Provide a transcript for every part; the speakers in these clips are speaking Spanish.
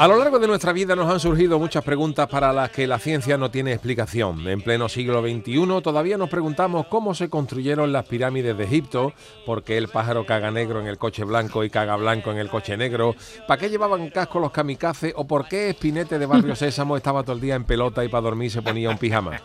A lo largo de nuestra vida nos han surgido muchas preguntas para las que la ciencia no tiene explicación. En pleno siglo XXI todavía nos preguntamos cómo se construyeron las pirámides de Egipto, por qué el pájaro caga negro en el coche blanco y caga blanco en el coche negro, para qué llevaban casco los kamikazes o por qué Espinete de Barrio Sésamo estaba todo el día en pelota y para dormir se ponía un pijama.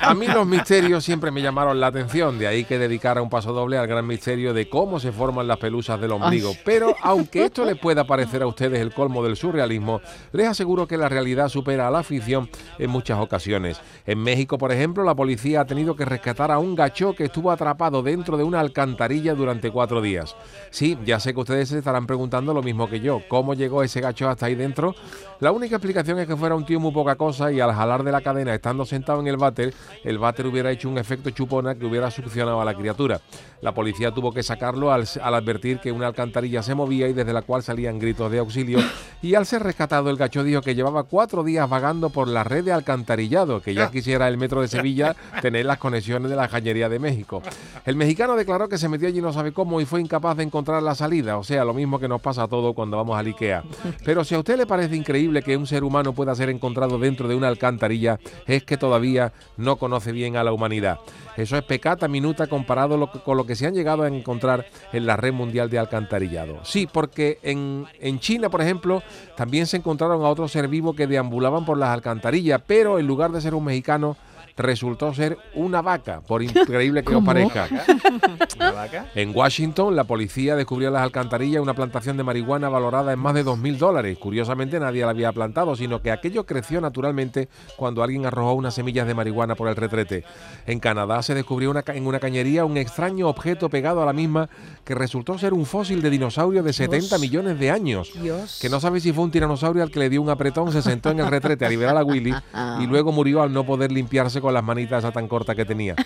A mí los misterios siempre me llamaron la atención, de ahí que dedicara un paso doble al gran misterio de cómo se forman las pelusas del ombligo. Pero aunque esto les pueda parecer a ustedes el colmo del surrealismo, les aseguro que la realidad supera a la ficción en muchas ocasiones. En México, por ejemplo, la policía ha tenido que rescatar a un gacho que estuvo atrapado dentro de una alcantarilla durante cuatro días. Sí, ya sé que ustedes se estarán preguntando lo mismo que yo, ¿cómo llegó ese gacho hasta ahí dentro? La única explicación es que fuera un tío muy poca cosa y al jalar de la cadena estando sentado en el váter, el váter hubiera hecho un efecto chupona que hubiera succionado a la criatura. La policía tuvo que sacarlo al, al advertir que una alcantarilla se movía y desde la cual salían gritos de auxilio y al ser rescatado el gacho dijo que llevaba cuatro días vagando por la red de alcantarillado, que ya quisiera el metro de Sevilla tener las conexiones de la cañería de México. El mexicano declaró que se metió allí no sabe cómo y fue incapaz de encontrar la salida, o sea, lo mismo que nos pasa a todo cuando vamos al Ikea. Pero si a usted le parece increíble que un ser humano pueda ser encontrado dentro de una alcantarilla, es que todavía no conoce bien a la humanidad. Eso es pecata minuta comparado con lo que se han llegado a encontrar en la red mundial de alcantarillado. Sí, porque en, en China, por ejemplo, también se encontraron a otros ser vivos que deambulaban por las alcantarillas, pero en lugar de ser un mexicano, resultó ser una vaca, por increíble que os parezca. ¿Una vaca? En Washington, la policía descubrió en las alcantarillas una plantación de marihuana valorada en más de 2.000 dólares. Curiosamente, nadie la había plantado, sino que aquello creció naturalmente cuando alguien arrojó unas semillas de marihuana por el retrete. En Canadá se descubrió una en una cañería un extraño objeto pegado a la misma que resultó ser un fósil de dinosaurio de 70 millones de años. Dios. Que no sabe si fue un tiranosaurio al que le dio un apretón, se sentó en el retrete a liberar a Willy y luego murió al no poder limpiarse con las manitas esa tan corta que tenía.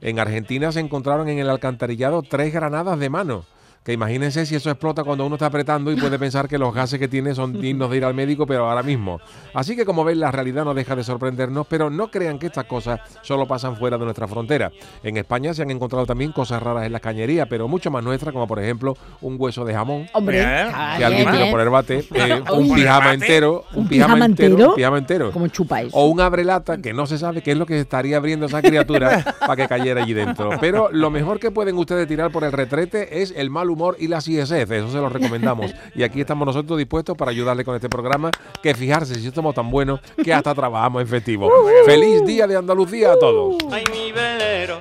En Argentina se encontraron en el alcantarillado tres granadas de mano. Que imagínense si eso explota cuando uno está apretando y puede pensar que los gases que tiene son dignos de ir al médico, pero ahora mismo. Así que como ven, la realidad no deja de sorprendernos, pero no crean que estas cosas solo pasan fuera de nuestra frontera. En España se han encontrado también cosas raras en las cañerías, pero mucho más nuestras, como por ejemplo un hueso de jamón Hombre, está que alguien ¿eh? por el bate, eh, un pijama entero, un ¿Un pijama entero, un pijama entero. ¿Cómo chupáis? O un abrelata que no se sabe qué es lo que estaría abriendo esa criatura para que cayera allí dentro. Pero lo mejor que pueden ustedes tirar por el retrete es el mal humor y la CSF. Eso se lo recomendamos. Y aquí estamos nosotros dispuestos para ayudarle con este programa. Que fijarse si somos tan buenos que hasta trabajamos en festivo. ¡Feliz Día de Andalucía a todos! Ay, mi velero,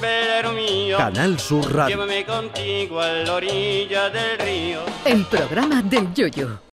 velero mío. Canal Sur Radio. Llévame contigo a la orilla del río. El programa del Yoyo.